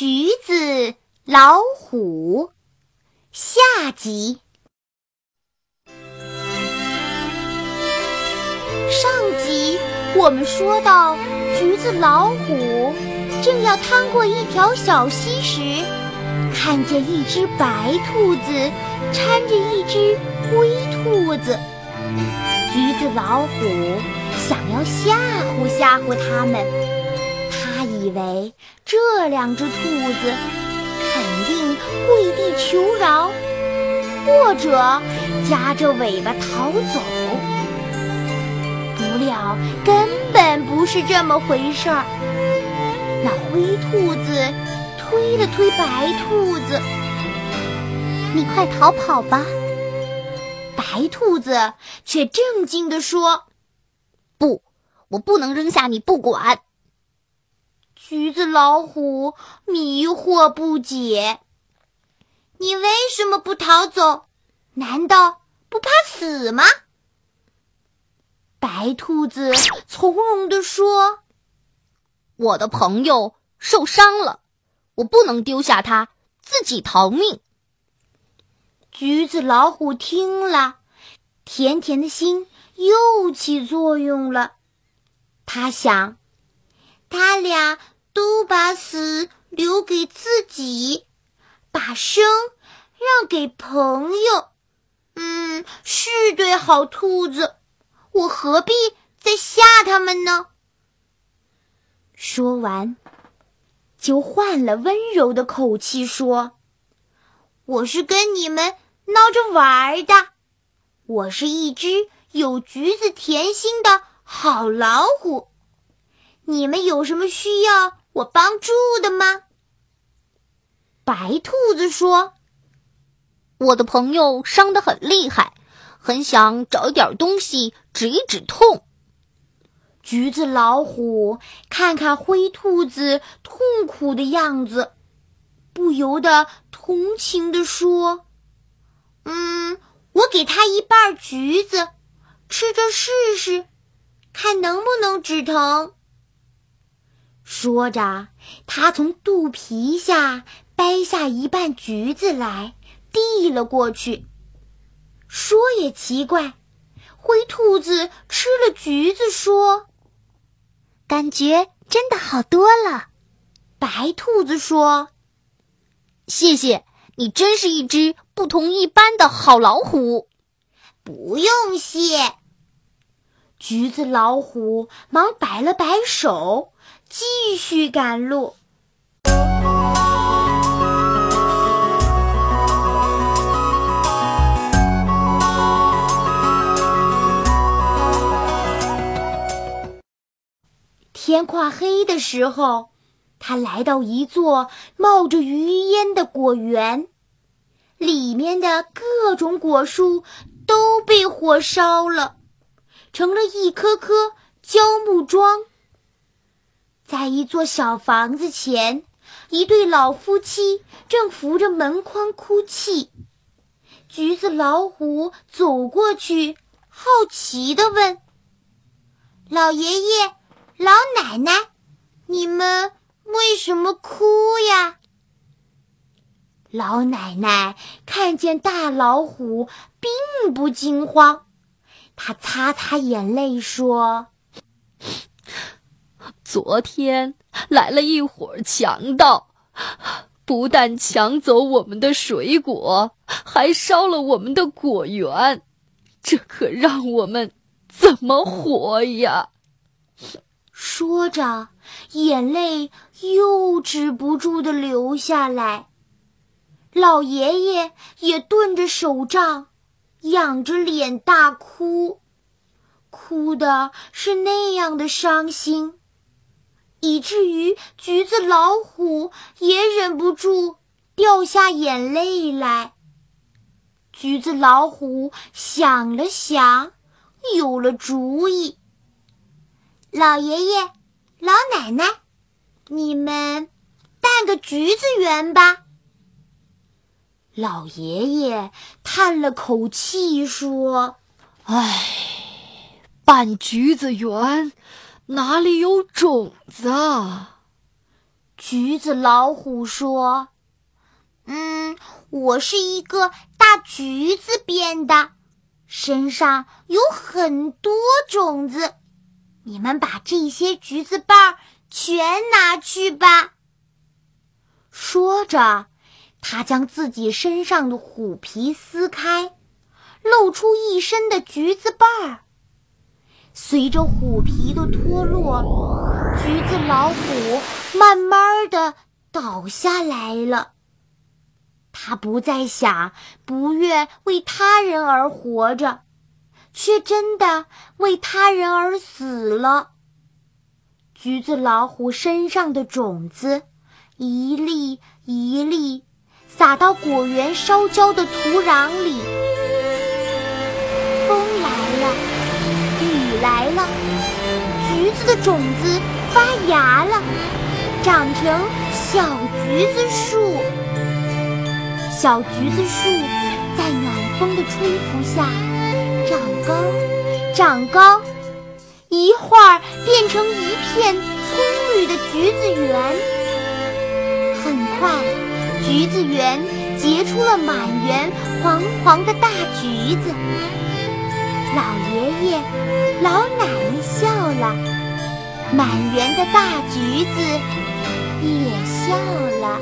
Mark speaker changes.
Speaker 1: 橘子老虎下集。上集我们说到，橘子老虎正要趟过一条小溪时，看见一只白兔子搀着一只灰兔子。橘子老虎想要吓唬吓唬它们。以为这两只兔子肯定跪地求饶，或者夹着尾巴逃走。不料根本不是这么回事儿。那灰兔子推了推白兔子：“你快逃跑吧！”白兔子却正经地说：“
Speaker 2: 不，我不能扔下你不管。”
Speaker 1: 橘子老虎迷惑不解：“你为什么不逃走？难道不怕死吗？”白兔子从容地说：“
Speaker 2: 我的朋友受伤了，我不能丢下他自己逃命。”
Speaker 1: 橘子老虎听了，甜甜的心又起作用了。他想，他俩。都把死留给自己，把生让给朋友。嗯，是对好兔子，我何必再吓他们呢？说完，就换了温柔的口气说：“我是跟你们闹着玩的，我是一只有橘子甜心的好老虎。你们有什么需要？”我帮助的吗？白兔子说：“
Speaker 2: 我的朋友伤得很厉害，很想找一点东西止一止痛。”
Speaker 1: 橘子老虎看看灰兔子痛苦的样子，不由得同情地说：“嗯，我给他一半橘子，吃着试试，看能不能止疼。”说着，他从肚皮下掰下一半橘子来，递了过去。说也奇怪，灰兔子吃了橘子，说：“
Speaker 2: 感觉真的好多了。”
Speaker 1: 白兔子说：“
Speaker 2: 谢谢你，真是一只不同一般的好老虎。”
Speaker 1: 不用谢。橘子老虎忙摆了摆手。继续赶路。天快黑的时候，他来到一座冒着余烟的果园，里面的各种果树都被火烧了，成了一棵棵焦木桩。在一座小房子前，一对老夫妻正扶着门框哭泣。橘子老虎走过去，好奇地问：“老爷爷、老奶奶，你们为什么哭呀？”老奶奶看见大老虎，并不惊慌，她擦擦眼泪说。
Speaker 3: 昨天来了一伙强盗，不但抢走我们的水果，还烧了我们的果园，这可让我们怎么活呀？
Speaker 1: 说着，眼泪又止不住的流下来。老爷爷也顿着手杖，仰着脸大哭，哭的是那样的伤心。以至于橘子老虎也忍不住掉下眼泪来。橘子老虎想了想，有了主意：“老爷爷、老奶奶，你们办个橘子园吧。”老爷爷叹了口气说：“
Speaker 3: 唉，办橘子园。”哪里有种子啊？
Speaker 1: 橘子老虎说：“嗯，我是一个大橘子变的，身上有很多种子。你们把这些橘子瓣全拿去吧。”说着，他将自己身上的虎皮撕开，露出一身的橘子瓣儿。随着虎皮的脱落，橘子老虎慢慢的倒下来了。他不再想不愿为他人而活着，却真的为他人而死了。橘子老虎身上的种子一粒一粒撒到果园烧焦的土壤里，来了，橘子的种子发芽了，长成小橘子树。小橘子树在暖风的吹拂下长高，长高，一会儿变成一片葱绿的橘子园。很快，橘子园结出了满园黄黄的大橘子。老爷爷、老奶奶笑了，满园的大橘子也笑了。